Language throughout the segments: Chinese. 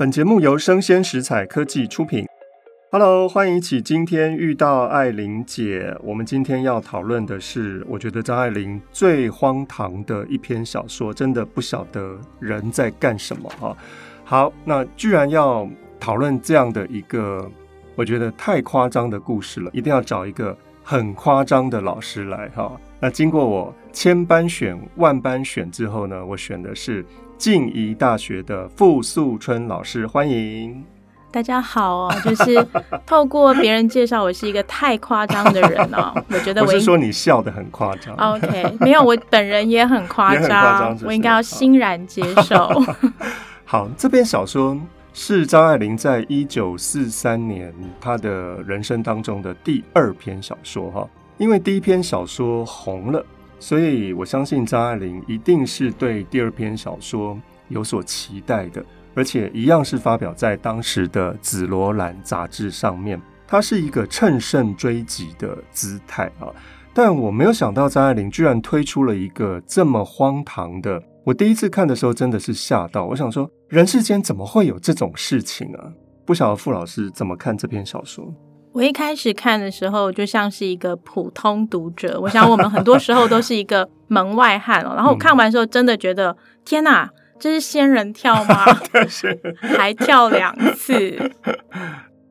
本节目由生鲜食材科技出品。Hello，欢迎一起今天遇到爱玲姐。我们今天要讨论的是，我觉得张爱玲最荒唐的一篇小说，真的不晓得人在干什么哈。好，那居然要讨论这样的一个，我觉得太夸张的故事了，一定要找一个很夸张的老师来哈。那经过我千般选万般选之后呢，我选的是。静宜大学的傅素春老师，欢迎大家好哦。就是 透过别人介绍，我是一个太夸张的人哦。我觉得我，我是说你笑的很夸张。OK，没有，我本人也很夸张，我应该要欣然接受。好，这篇小说是张爱玲在一九四三年她的人生当中的第二篇小说哈，因为第一篇小说红了。所以，我相信张爱玲一定是对第二篇小说有所期待的，而且一样是发表在当时的《紫罗兰》杂志上面。它是一个乘胜追击的姿态啊！但我没有想到张爱玲居然推出了一个这么荒唐的。我第一次看的时候真的是吓到，我想说，人世间怎么会有这种事情啊？不晓得傅老师怎么看这篇小说？我一开始看的时候，就像是一个普通读者。我想我们很多时候都是一个门外汉哦。然后我看完之后，真的觉得、嗯、天哪，这是仙人跳吗？还跳两次。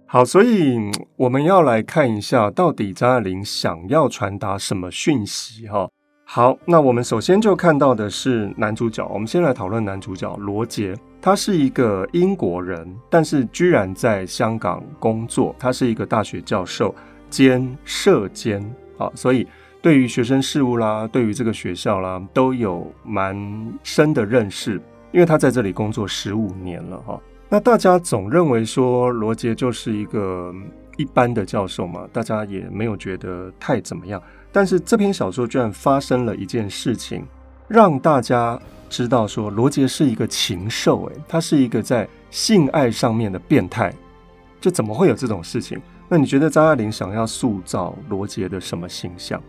好，所以我们要来看一下，到底张爱玲想要传达什么讯息哈。好，那我们首先就看到的是男主角。我们先来讨论男主角罗杰，他是一个英国人，但是居然在香港工作。他是一个大学教授兼社监啊，所以对于学生事务啦，对于这个学校啦，都有蛮深的认识。因为他在这里工作十五年了哈。那大家总认为说罗杰就是一个一般的教授嘛，大家也没有觉得太怎么样。但是这篇小说居然发生了一件事情，让大家知道说罗杰是一个禽兽，诶，他是一个在性爱上面的变态，这怎么会有这种事情？那你觉得张爱玲想要塑造罗杰的什么形象？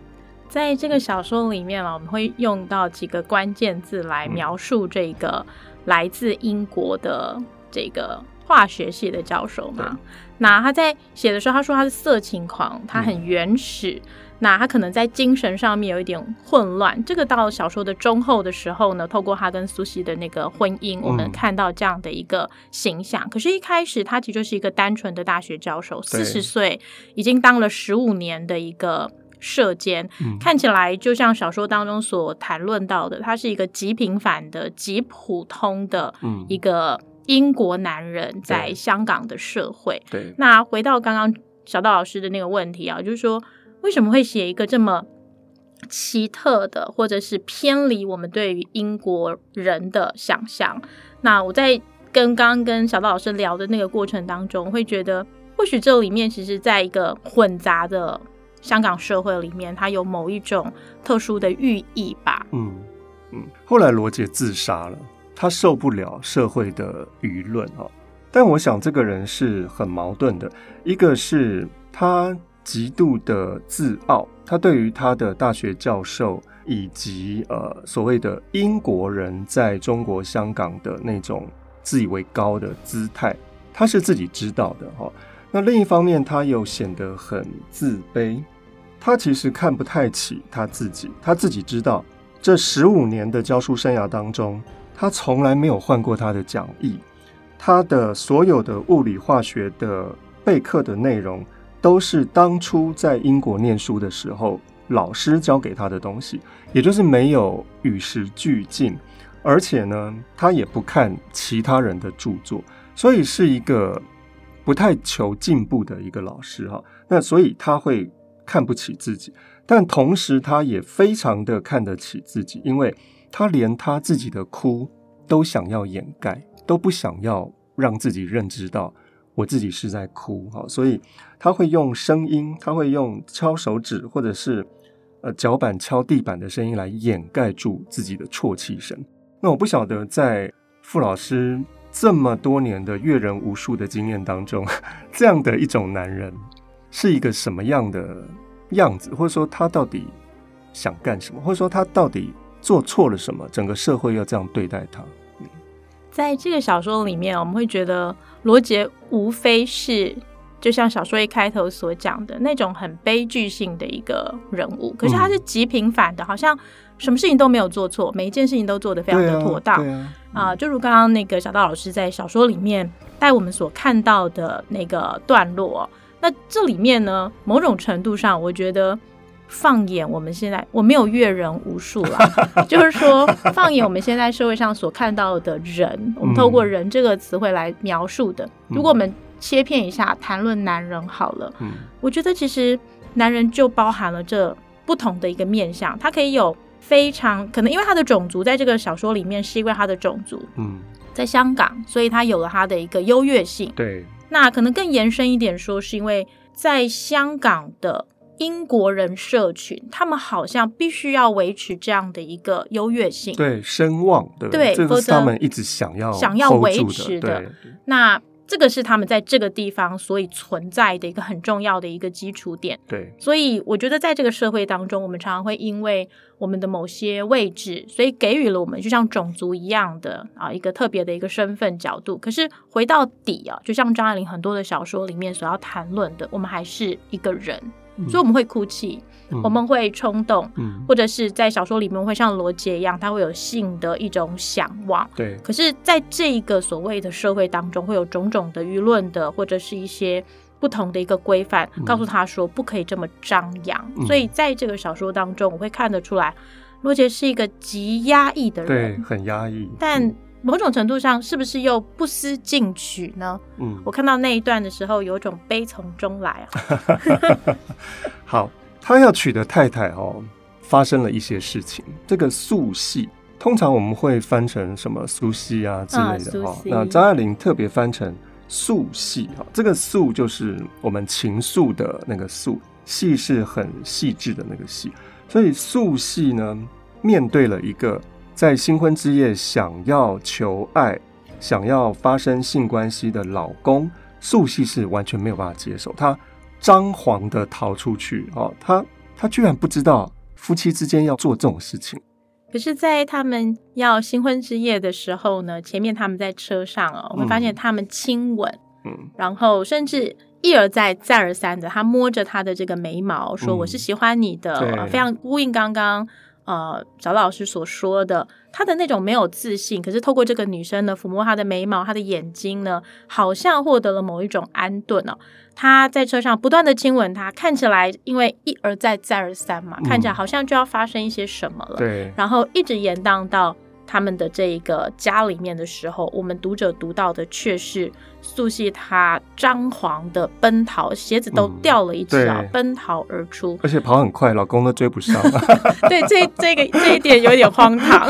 在这个小说里面啊，我们会用到几个关键字来描述这个来自英国的这个化学系的教授嘛。那他在写的时候，他说他是色情狂，他很原始。嗯那他可能在精神上面有一点混乱，这个到了小说的中后的时候呢，透过他跟苏西的那个婚姻，我们看到这样的一个形象。嗯、可是，一开始他其实就是一个单纯的大学教授，四十岁已经当了十五年的一个舍监，嗯、看起来就像小说当中所谈论到的，他是一个极平凡的、极普通的一个英国男人，在香港的社会。对，对那回到刚刚小道老师的那个问题啊，就是说。为什么会写一个这么奇特的，或者是偏离我们对于英国人的想象？那我在跟刚刚跟小道老师聊的那个过程当中，会觉得或许这里面其实在一个混杂的香港社会里面，它有某一种特殊的寓意吧。嗯嗯。后来罗杰自杀了，他受不了社会的舆论哈。但我想这个人是很矛盾的，一个是他。极度的自傲，他对于他的大学教授以及呃所谓的英国人在中国香港的那种自以为高的姿态，他是自己知道的哈。那另一方面，他又显得很自卑，他其实看不太起他自己，他自己知道这十五年的教书生涯当中，他从来没有换过他的讲义，他的所有的物理化学的备课的内容。都是当初在英国念书的时候，老师教给他的东西，也就是没有与时俱进，而且呢，他也不看其他人的著作，所以是一个不太求进步的一个老师哈。那所以他会看不起自己，但同时他也非常的看得起自己，因为他连他自己的哭都想要掩盖，都不想要让自己认知到。我自己是在哭哈，所以他会用声音，他会用敲手指或者是呃脚板敲地板的声音来掩盖住自己的啜泣声。那我不晓得在傅老师这么多年的阅人无数的经验当中，这样的一种男人是一个什么样的样子，或者说他到底想干什么，或者说他到底做错了什么，整个社会要这样对待他。在这个小说里面，我们会觉得罗杰无非是就像小说一开头所讲的那种很悲剧性的一个人物，可是他是极平凡的，嗯、好像什么事情都没有做错，每一件事情都做得非常的妥当啊，啊、呃。就如刚刚那个小道老师在小说里面带我们所看到的那个段落，那这里面呢，某种程度上，我觉得。放眼我们现在，我没有阅人无数了，就是说，放眼我们现在社会上所看到的人，我们透过“人”这个词汇来描述的。如果我们切片一下，谈论男人好了，我觉得其实男人就包含了这不同的一个面相，他可以有非常可能，因为他的种族在这个小说里面是因为他的种族，嗯，在香港，所以他有了他的一个优越性。对，那可能更延伸一点说，是因为在香港的。英国人社群，他们好像必须要维持这样的一个优越性，对声望，对不对？对，这是他们一直想要想要维持的。那这个是他们在这个地方所以存在的一个很重要的一个基础点。对，所以我觉得在这个社会当中，我们常常会因为我们的某些位置，所以给予了我们就像种族一样的啊一个特别的一个身份角度。可是回到底啊，就像张爱玲很多的小说里面所要谈论的，我们还是一个人。所以我们会哭泣，嗯、我们会冲动，嗯、或者是在小说里面会像罗杰一样，他会有性的一种想望。对。可是，在这一个所谓的社会当中，会有种种的舆论的，或者是一些不同的一个规范，嗯、告诉他说不可以这么张扬。嗯、所以，在这个小说当中，我会看得出来，罗杰是一个极压抑的人，对，很压抑。但、嗯某种程度上，是不是又不思进取呢？嗯，我看到那一段的时候，有一种悲从中来啊。好，他要娶的太太哦，发生了一些事情。这个素系，通常我们会翻成什么苏西啊之类的哈。嗯、那张爱玲特别翻成素系哈，这个素就是我们情愫的那个素，系是很细致的那个细，所以素系呢，面对了一个。在新婚之夜，想要求爱、想要发生性关系的老公，素系是完全没有办法接受。他张皇的逃出去，哦，他他居然不知道夫妻之间要做这种事情。可是，在他们要新婚之夜的时候呢，前面他们在车上哦，我们发现他们亲吻，嗯，然后甚至一而再、再而三的，他摸着他的这个眉毛，说：“我是喜欢你的。嗯”非常呼应刚刚。呃，小老师所说的，他的那种没有自信，可是透过这个女生呢，抚摸她的眉毛，她的眼睛呢，好像获得了某一种安顿哦。他在车上不断的亲吻她，看起来因为一而再再而三嘛，嗯、看起来好像就要发生一些什么了。对，然后一直延宕到。他们的这一个家里面的时候，我们读者读到的却是素汐她张狂的奔逃，鞋子都掉了一只啊，嗯、奔逃而出，而且跑很快，老公都追不上。对，这这个这一点有点荒唐，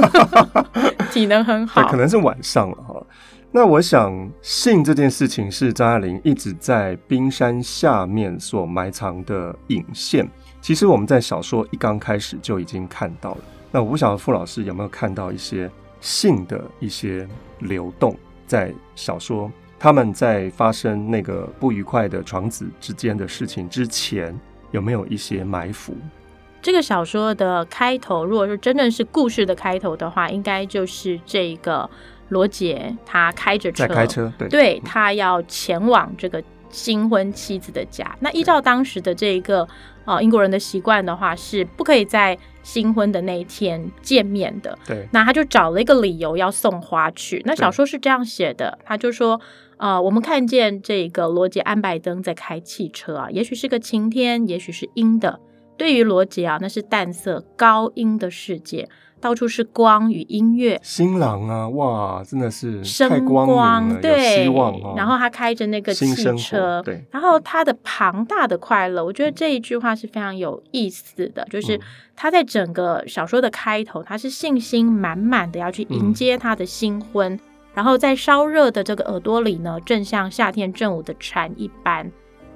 体能很好，可能是晚上了哈。那我想，性这件事情是张爱玲一直在冰山下面所埋藏的引线。其实我们在小说一刚开始就已经看到了。那我不晓得傅老师有没有看到一些性的一些流动，在小说他们在发生那个不愉快的床子之间的事情之前，有没有一些埋伏？这个小说的开头，如果说真正是故事的开头的话，应该就是这个罗杰他开着车，在开车，对，对他要前往这个新婚妻子的家。那依照当时的这一个。呃，英国人的习惯的话是不可以在新婚的那一天见面的。对，那他就找了一个理由要送花去。那小说是这样写的，他就说，呃，我们看见这个罗杰安拜登在开汽车啊，也许是个晴天，也许是阴的。对于罗杰啊，那是淡色高阴的世界。到处是光与音乐，新郎啊，哇，真的是太光明了，光对，希望哦。然后他开着那个汽车，对，然后他的庞大的快乐，我觉得这一句话是非常有意思的，嗯、就是他在整个小说的开头，他是信心满满的要去迎接他的新婚，嗯、然后在烧热的这个耳朵里呢，正像夏天正午的蝉一般，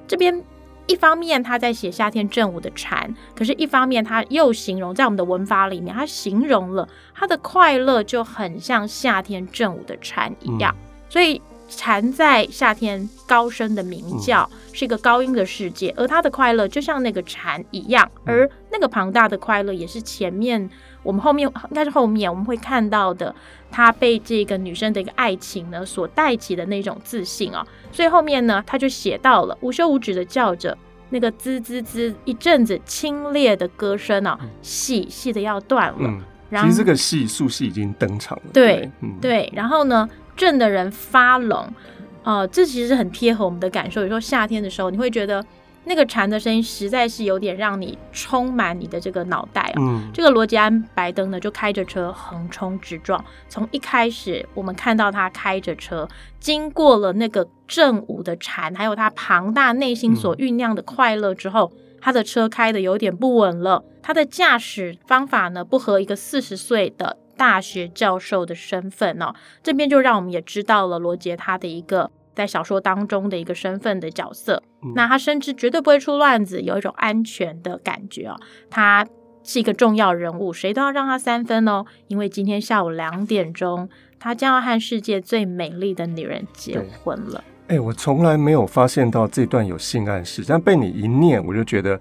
这边。一方面他在写夏天正午的蝉，可是一方面他又形容在我们的文法里面，他形容了他的快乐就很像夏天正午的蝉一样。嗯、所以蝉在夏天高声的鸣叫，嗯、是一个高音的世界，而他的快乐就像那个蝉一样，而那个庞大的快乐也是前面我们后面应该是后面我们会看到的，他被这个女生的一个爱情呢所带起的那种自信啊、哦，所以后面呢他就写到了无休无止的叫着那个滋滋滋一阵子清冽的歌声啊，细细的要断了。嗯、然后其实这个戏宿戏已经登场了，对对，嗯、对，然后呢震的人发冷，呃，这其实很贴合我们的感受。有时候夏天的时候，你会觉得。那个蝉的声音实在是有点让你充满你的这个脑袋啊！嗯，这个罗杰安白登呢就开着车横冲直撞，从一开始我们看到他开着车经过了那个正午的蝉，还有他庞大内心所酝酿的快乐之后，嗯、他的车开的有点不稳了。他的驾驶方法呢不合一个四十岁的大学教授的身份哦，这边就让我们也知道了罗杰他的一个。在小说当中的一个身份的角色，嗯、那他深知绝对不会出乱子，有一种安全的感觉哦。他是一个重要人物，谁都要让他三分哦。因为今天下午两点钟，他将要和世界最美丽的女人结婚了。哎、欸，我从来没有发现到这段有性暗示，但被你一念，我就觉得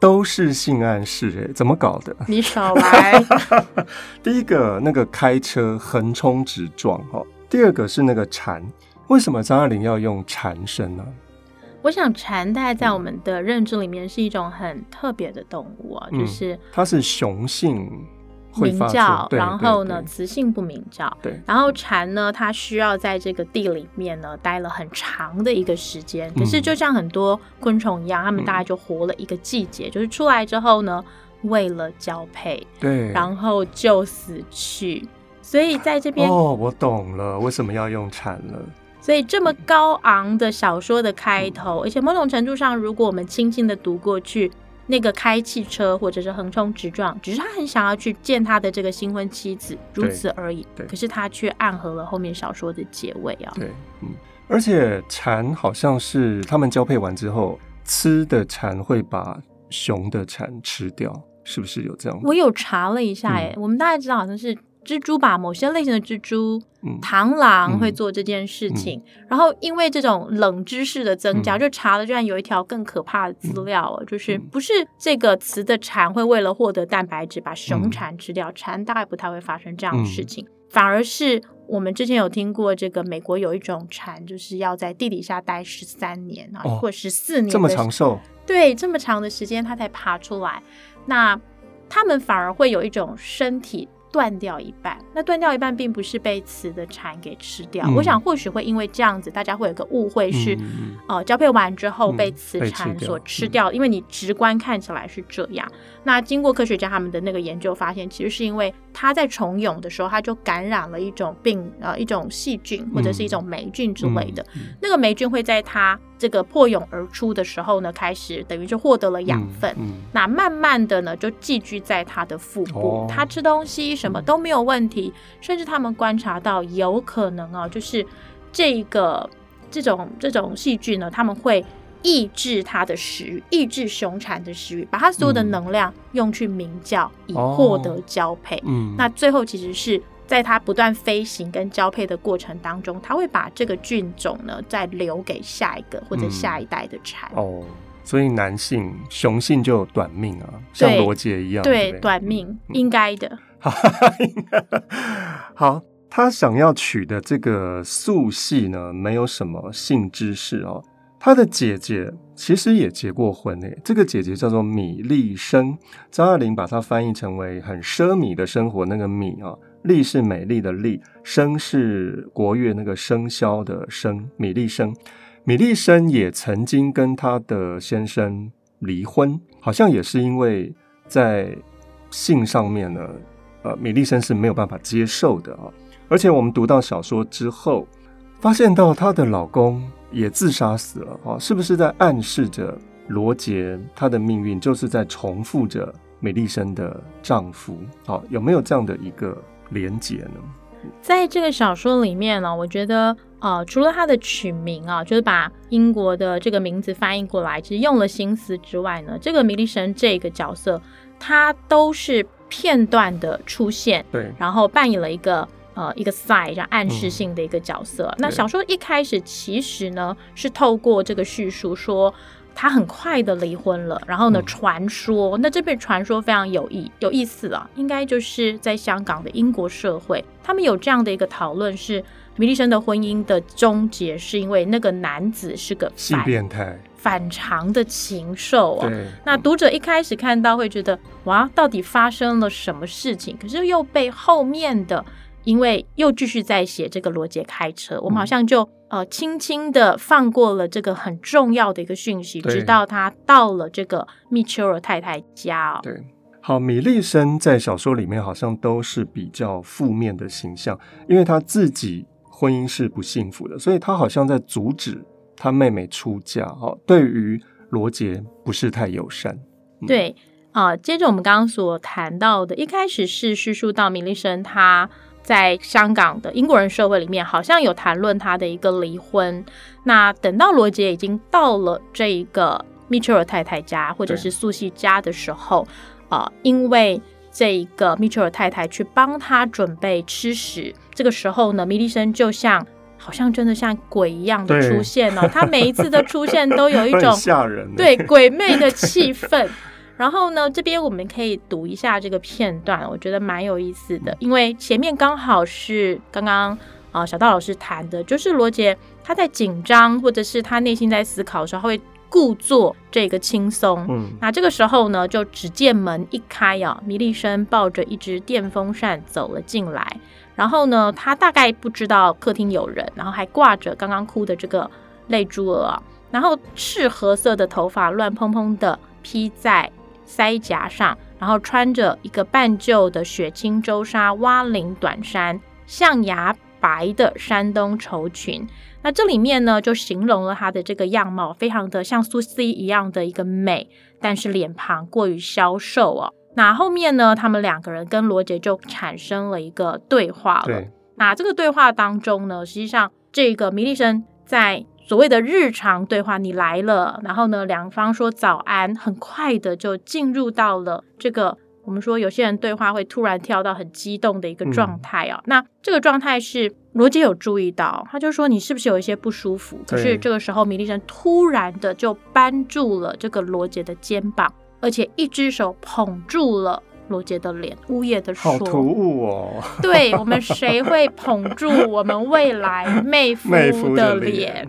都是性暗示。哎，怎么搞的？你少来。第一个那个开车横冲直撞哈，第二个是那个蝉。为什么张爱玲要用蝉声呢？我想蝉大概在我们的认知里面是一种很特别的动物啊，嗯、就是它是雄性鸣叫，然后呢雌性不鸣叫。对，然后蝉呢，它需要在这个地里面呢待了很长的一个时间。可是就像很多昆虫一样，它们大概就活了一个季节，嗯、就是出来之后呢，为了交配，对，然后就死去。所以在这边哦，我懂了，为什么要用蝉了。所以这么高昂的小说的开头，而且某种程度上，如果我们轻轻的读过去，那个开汽车或者是横冲直撞，只是他很想要去见他的这个新婚妻子，如此而已。可是他却暗合了后面小说的结尾啊。对，嗯，而且蝉好像是他们交配完之后，雌的蝉会把雄的蝉吃掉，是不是有这样？我有查了一下，哎，嗯，我们大概知道好像是。蜘蛛吧，某些类型的蜘蛛，嗯、螳螂会做这件事情。然后因为这种冷知识的增加，嗯、就查了，居然有一条更可怕的资料，嗯、就是不是这个词的蝉会为了获得蛋白质把雄蝉吃掉，嗯、蝉大概不太会发生这样的事情，嗯、反而是我们之前有听过这个美国有一种蝉，就是要在地底下待十三年啊，哦、或十四年，这么长寿，对，这么长的时间它才爬出来，那它们反而会有一种身体。断掉一半，那断掉一半并不是被雌的蝉给吃掉。嗯、我想或许会因为这样子，大家会有个误会是，嗯、呃，交配完之后被雌蝉所吃掉，嗯、因为你直观看起来是这样。那经过科学家他们的那个研究发现，其实是因为它在虫蛹的时候，它就感染了一种病，呃，一种细菌或者是一种霉菌之类的。嗯嗯、那个霉菌会在它这个破蛹而出的时候呢，开始等于就获得了养分。那慢慢的呢，就寄居在它的腹部。它、哦、吃东西什么都没有问题，嗯、甚至他们观察到有可能啊，就是这个这种这种细菌呢，他们会。抑制它的食欲，抑制雄蝉的食欲，把它所有的能量用去鸣叫，嗯、以获得交配。哦、嗯，那最后其实是在它不断飞行跟交配的过程当中，它会把这个菌种呢再留给下一个或者下一代的蝉。嗯、哦，所以男性雄性就有短命啊，像罗杰一样，对，对短命、嗯、应该的。好，他想要取的这个素系呢，没有什么性知识哦。他的姐姐其实也结过婚诶，这个姐姐叫做米莉生，张爱玲把它翻译成为很奢靡的生活，那个米啊，莉是美丽的莉，生是国乐那个生肖的生，米莉生，米莉生也曾经跟她的先生离婚，好像也是因为在性上面呢，呃，米莉生是没有办法接受的啊，而且我们读到小说之后，发现到她的老公。也自杀死了啊！是不是在暗示着罗杰他的命运就是在重复着美丽生的丈夫？好，有没有这样的一个连结呢？在这个小说里面呢，我觉得呃，除了他的取名啊，就是把英国的这个名字翻译过来，其实用了心思之外呢，这个米莉神这个角色，他都是片段的出现，对，然后扮演了一个。呃，一个 side 叫暗示性的一个角色。嗯、那小说一开始其实呢，是透过这个叙述说，他很快的离婚了。然后呢，传说，那这边传说非常有意有意思啊，应该就是在香港的英国社会，他们有这样的一个讨论是。米利生的婚姻的终结是因为那个男子是个性变态、反常的禽兽啊。那读者一开始看到会觉得哇，到底发生了什么事情？可是又被后面的，因为又继续在写这个罗杰开车，我们好像就呃轻轻的放过了这个很重要的一个讯息，直到他到了这个密丘尔太太家。对，好，米利森在小说里面好像都是比较负面的形象，因为他自己。婚姻是不幸福的，所以他好像在阻止他妹妹出嫁。哈，对于罗杰不是太友善。嗯、对啊、呃，接着我们刚刚所谈到的，一开始是叙述到米利森他在香港的英国人社会里面，好像有谈论他的一个离婚。那等到罗杰已经到了这一个米切尔太太家或者是素西家的时候，啊、呃，因为。这一个米切尔太太去帮他准备吃食，这个时候呢，米利森就像好像真的像鬼一样的出现了。他每一次的出现都有一种 吓人，对鬼魅的气氛。然后呢，这边我们可以读一下这个片段，我觉得蛮有意思的，因为前面刚好是刚刚啊、呃、小道老师谈的，就是罗杰他在紧张或者是他内心在思考的时候，他会。故作这个轻松，嗯，那这个时候呢，就只见门一开啊，米莉生抱着一只电风扇走了进来，然后呢，他大概不知道客厅有人，然后还挂着刚刚哭的这个泪珠儿啊，然后赤褐色的头发乱蓬蓬的披在腮颊上，然后穿着一个半旧的雪青周纱蛙领短衫，象牙白的山东绸裙。那这里面呢，就形容了她的这个样貌，非常的像苏西一样的一个美，但是脸庞过于消瘦哦。那后面呢，他们两个人跟罗杰就产生了一个对话了。那这个对话当中呢，实际上这个米莉生在所谓的日常对话，你来了，然后呢，两方说早安，很快的就进入到了这个。我们说有些人对话会突然跳到很激动的一个状态哦，嗯、那这个状态是罗杰有注意到，他就说，你是不是有一些不舒服？可是这个时候米莉生突然的就扳住了这个罗杰的肩膀，而且一只手捧住了罗杰的脸，呜咽的说：“好突兀哦！” 对，我们谁会捧住我们未来妹 夫的脸？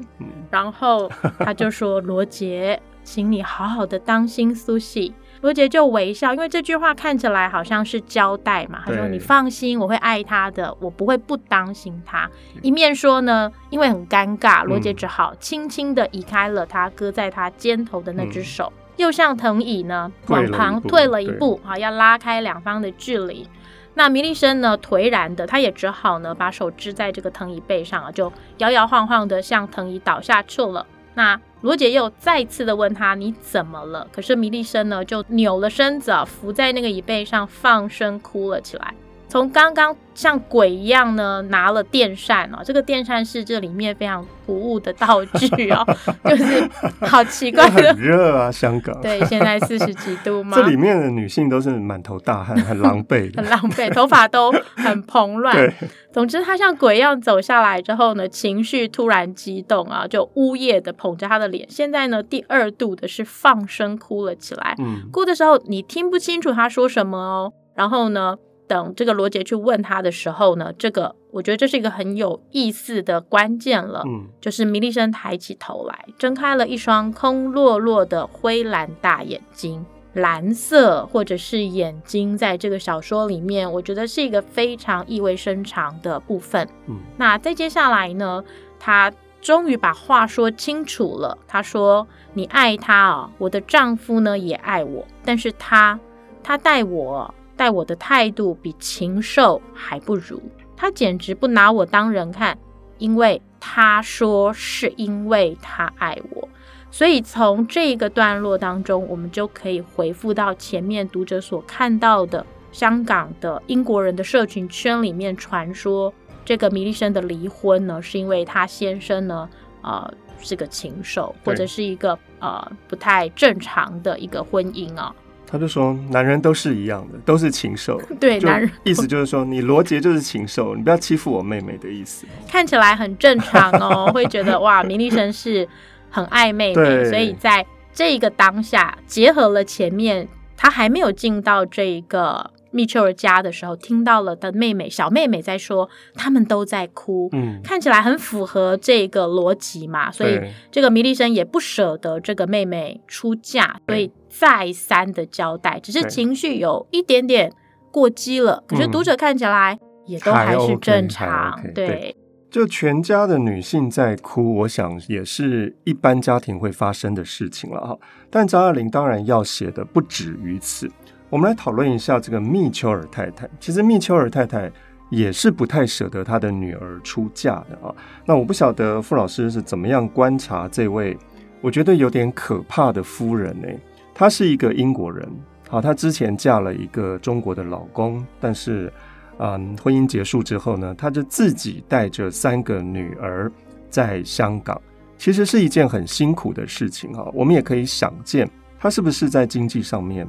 然后他就说：“罗杰，请你好好的当心苏西。”罗杰就微笑，因为这句话看起来好像是交代嘛。他说：“你放心，我会爱他的，我不会不当心他。”一面说呢，因为很尴尬，罗杰只好轻轻的移开了他搁在他肩头的那只手，嗯、又向藤椅呢往旁退了一步，啊，要拉开两方的距离。那米莉生呢，颓然的，他也只好呢把手支在这个藤椅背上啊，就摇摇晃晃的向藤椅倒下去了。那罗杰又再次的问他，你怎么了？可是米莉生呢就扭了身子啊，伏在那个椅背上放声哭了起来。从刚刚像鬼一样呢，拿了电扇哦，这个电扇是这里面非常突兀的道具哦，就是好奇怪的。很热啊，香港。对，现在四十几度嘛。这里面的女性都是满头大汗，很狼狈，很狼狈，头发都很蓬乱。对，总之她像鬼一样走下来之后呢，情绪突然激动啊，就呜咽的捧着她的脸。现在呢，第二度的是放声哭了起来。嗯，哭的时候你听不清楚她说什么哦。然后呢，等这个罗杰去问他的时候呢，这个我觉得这是一个很有意思的关键了。嗯，就是米利森抬起头来，睁开了一双空落落的灰蓝大眼睛，蓝色或者是眼睛，在这个小说里面，我觉得是一个非常意味深长的部分。嗯，那再接下来呢，他终于把话说清楚了。他说：“你爱他啊，我的丈夫呢也爱我，但是他他待我。”待我的态度比禽兽还不如，他简直不拿我当人看，因为他说是因为他爱我，所以从这一个段落当中，我们就可以回复到前面读者所看到的香港的英国人的社群圈里面传说，这个米利生的离婚呢，是因为他先生呢，呃，是个禽兽，或者是一个呃不太正常的一个婚姻啊。他就说：“男人都是一样的，都是禽兽。”对，男人意思就是说，你罗杰就是禽兽，你不要欺负我妹妹的意思。看起来很正常哦，会觉得哇，米莉生是很爱妹妹，所以在这个当下结合了前面他还没有进到这一个。密丘尔家的时候，听到了的妹妹小妹妹在说，他们都在哭，嗯，看起来很符合这个逻辑嘛，所以这个米利森也不舍得这个妹妹出嫁，所以再三的交代，只是情绪有一点点过激了，可是读者看起来也都还是正常，对，就全家的女性在哭，我想也是一般家庭会发生的事情了哈，但张爱玲当然要写的不止于此。我们来讨论一下这个密丘尔太太。其实密丘尔太太也是不太舍得她的女儿出嫁的啊。那我不晓得傅老师是怎么样观察这位，我觉得有点可怕的夫人呢。她是一个英国人，好，她之前嫁了一个中国的老公，但是，嗯，婚姻结束之后呢，她就自己带着三个女儿在香港，其实是一件很辛苦的事情啊。我们也可以想见，她是不是在经济上面。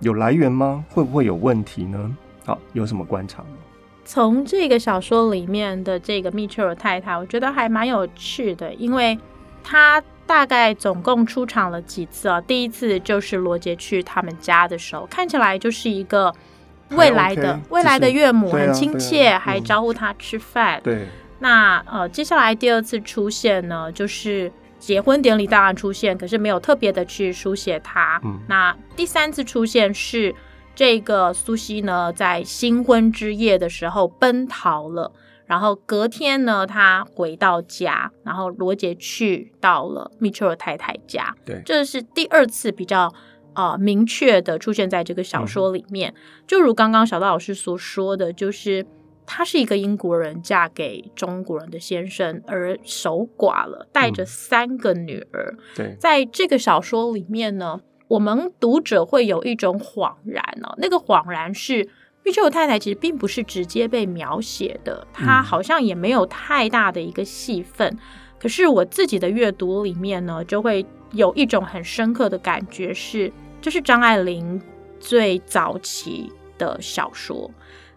有来源吗？会不会有问题呢？好，有什么观察？从这个小说里面的这个密切尔太太，我觉得还蛮有趣的，因为她大概总共出场了几次啊？第一次就是罗杰去他们家的时候，看起来就是一个未来的、OK, 未来的岳母，很亲切，啊啊、还招呼他吃饭。对，那呃，接下来第二次出现呢，就是。结婚典礼当然出现，可是没有特别的去书写他。嗯，那第三次出现是这个苏西呢，在新婚之夜的时候奔逃了，然后隔天呢，他回到家，然后罗杰去到了密丘尔太太家。对，这是第二次比较呃明确的出现在这个小说里面。嗯，就如刚刚小道老师所说的，就是。她是一个英国人，嫁给中国人的先生而守寡了，带着三个女儿。嗯、对，在这个小说里面呢，我们读者会有一种恍然哦，那个恍然是密丘尔太太其实并不是直接被描写的，她好像也没有太大的一个戏份。嗯、可是我自己的阅读里面呢，就会有一种很深刻的感觉是，是这是张爱玲最早期的小说。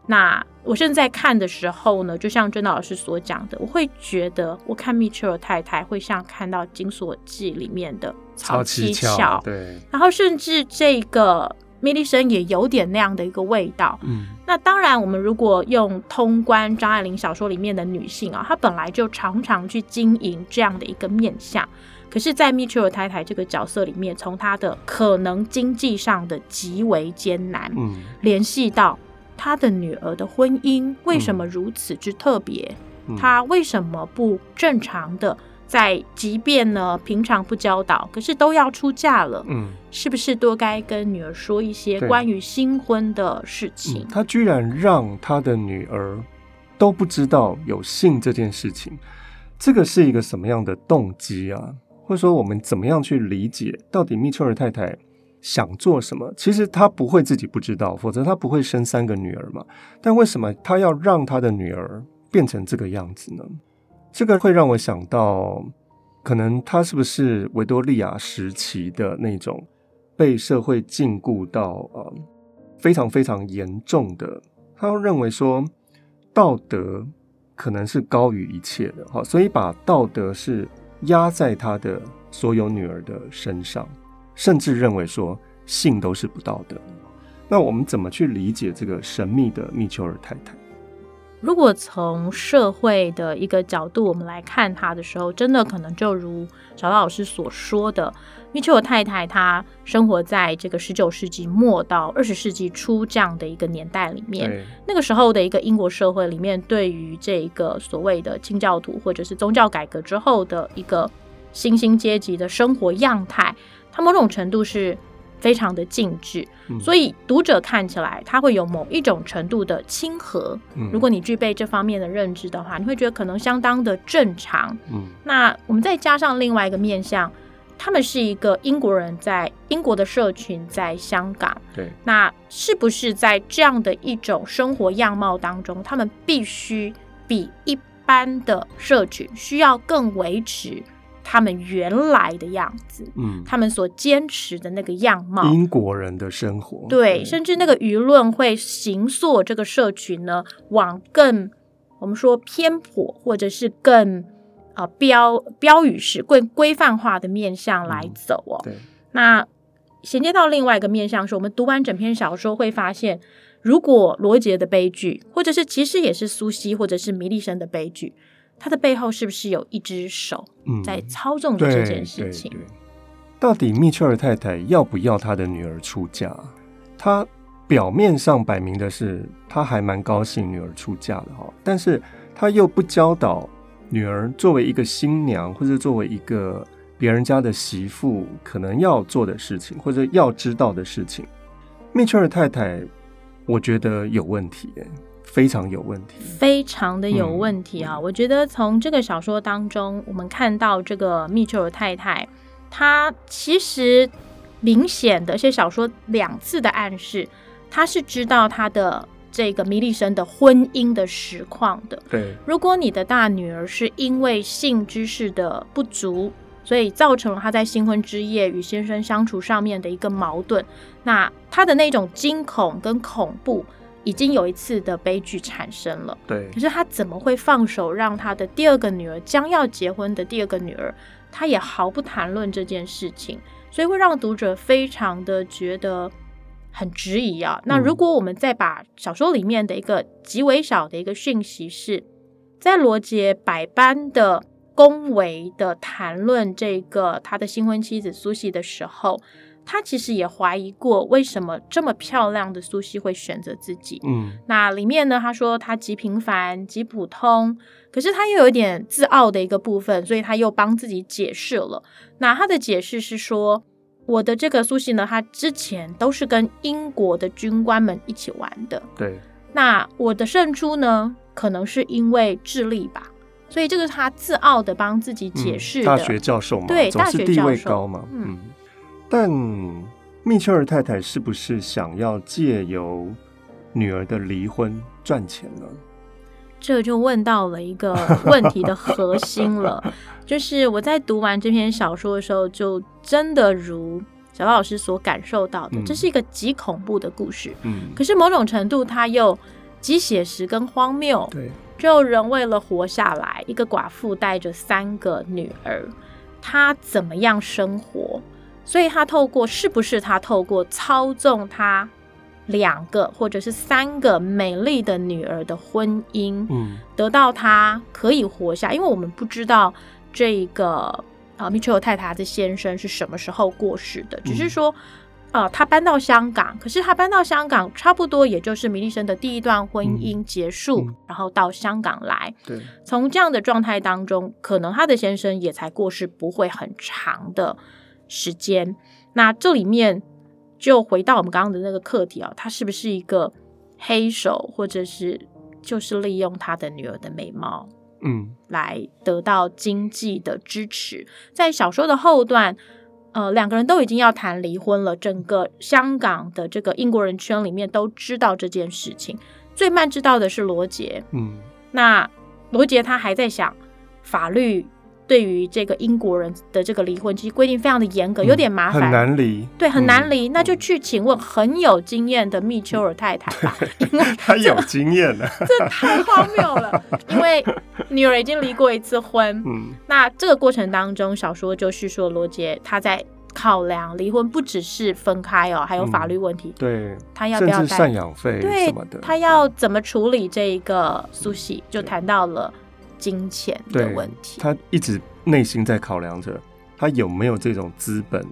那我现在看的时候呢，就像真的老师所讲的，我会觉得我看密切尔太太会像看到《金锁记》里面的曹七巧，对，然后甚至这个米利森也有点那样的一个味道。嗯，那当然，我们如果用通关张爱玲小说里面的女性啊，她本来就常常去经营这样的一个面相，可是，在米切尔太太这个角色里面，从她的可能经济上的极为艰难，嗯，联系到。他的女儿的婚姻为什么如此之特别？嗯、他为什么不正常的在？即便呢平常不教导，可是都要出嫁了，嗯，是不是多该跟女儿说一些关于新婚的事情？嗯、他居然让他的女儿都不知道有性这件事情，这个是一个什么样的动机啊？或者说，我们怎么样去理解到底密丘尔太太？想做什么？其实他不会自己不知道，否则他不会生三个女儿嘛。但为什么他要让他的女儿变成这个样子呢？这个会让我想到，可能他是不是维多利亚时期的那种被社会禁锢到呃非常非常严重的？他认为说道德可能是高于一切的，好，所以把道德是压在他的所有女儿的身上。甚至认为说性都是不道德。那我们怎么去理解这个神秘的密丘尔太太？如果从社会的一个角度我们来看她的时候，真的可能就如小道老师所说的，密丘尔太太她生活在这个十九世纪末到二十世纪初这样的一个年代里面，那个时候的一个英国社会里面，对于这个所谓的清教徒或者是宗教改革之后的一个新兴阶级的生活样态。它某种程度是非常的静止，嗯、所以读者看起来它会有某一种程度的亲和。嗯、如果你具备这方面的认知的话，你会觉得可能相当的正常。嗯、那我们再加上另外一个面向，他们是一个英国人在英国的社群在香港。对，那是不是在这样的一种生活样貌当中，他们必须比一般的社群需要更维持？他们原来的样子，嗯，他们所坚持的那个样貌，英国人的生活，对，对甚至那个舆论会形塑这个社群呢，往更我们说偏颇或者是更啊、呃、标标语式、更规范化的面向来走哦。嗯、对，那衔接到另外一个面向是，我们读完整篇小说会发现，如果罗杰的悲剧，或者是其实也是苏西或者是米利生的悲剧，他的背后是不是有一只手在操纵着这件事情？嗯到底密切尔太太要不要她的女儿出嫁？她表面上摆明的是，她还蛮高兴女儿出嫁的哈，但是她又不教导女儿作为一个新娘或者作为一个别人家的媳妇可能要做的事情或者要知道的事情。密切尔太太，我觉得有问题，非常有问题，非常的有问题啊！嗯、我觉得从这个小说当中，我们看到这个密丘尔太太。她其实明显的，而且小说两次的暗示，她是知道她的这个米利森的婚姻的实况的。对，如果你的大女儿是因为性知识的不足，所以造成了她在新婚之夜与先生相处上面的一个矛盾，那她的那种惊恐跟恐怖已经有一次的悲剧产生了。对，可是他怎么会放手让他的第二个女儿，将要结婚的第二个女儿？他也毫不谈论这件事情，所以会让读者非常的觉得很质疑啊。那如果我们再把小说里面的一个极为小的一个讯息是，在罗杰百般的恭维的谈论这个他的新婚妻子苏西的时候。他其实也怀疑过，为什么这么漂亮的苏西会选择自己。嗯，那里面呢，他说他极平凡、极普通，可是他又有一点自傲的一个部分，所以他又帮自己解释了。那他的解释是说，我的这个苏西呢，他之前都是跟英国的军官们一起玩的。对。那我的胜出呢，可能是因为智力吧，所以这个是他自傲的帮自己解释的。嗯，大学教授嘛，对，大学地位高嘛，嗯。嗯但密切尔太太是不是想要借由女儿的离婚赚钱呢？这就问到了一个问题的核心了。就是我在读完这篇小说的时候，就真的如小老师所感受到的，这是一个极恐怖的故事。嗯，可是某种程度，它又极写实跟荒谬。对，就人为了活下来，一个寡妇带着三个女儿，她怎么样生活？所以他透过是不是他透过操纵他两个或者是三个美丽的女儿的婚姻，嗯，得到他可以活下？因为我们不知道这个啊，米切尔太太的先生是什么时候过世的，只是说，呃，他搬到香港，可是他搬到香港差不多也就是米利生的第一段婚姻结束，嗯，然后到香港来。对，从这样的状态当中，可能他的先生也才过世不会很长的。时间，那这里面就回到我们刚刚的那个课题啊，他是不是一个黑手，或者是就是利用他的女儿的美貌，嗯，来得到经济的支持？在小说的后段，呃，两个人都已经要谈离婚了，整个香港的这个英国人圈里面都知道这件事情，最慢知道的是罗杰，嗯，那罗杰他还在想法律。对于这个英国人的这个离婚，其实规定非常的严格，有点麻烦，嗯、很难离。对，很难离。嗯、那就去请问很有经验的密丘尔太太吧，因为 她有经验了，这太荒谬了。因为女儿已经离过一次婚，嗯，那这个过程当中，小说就叙述罗杰他在考量离婚，不只是分开哦，还有法律问题。嗯、对，他要不要赡养费什么的？他要怎么处理这一个苏西，就谈到了。金钱的问题，他一直内心在考量着，他有没有这种资本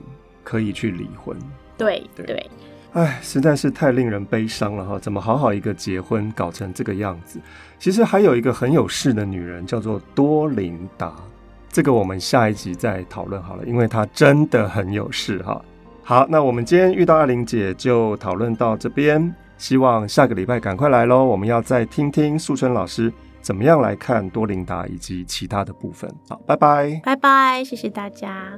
可以去离婚？对对，哎，实在是太令人悲伤了哈！怎么好好一个结婚搞成这个样子？其实还有一个很有势的女人，叫做多琳达，这个我们下一集再讨论好了，因为她真的很有势哈。好，那我们今天遇到艾玲姐就讨论到这边，希望下个礼拜赶快来喽！我们要再听听素春老师。怎么样来看多琳达以及其他的部分？好，拜拜，拜拜，谢谢大家。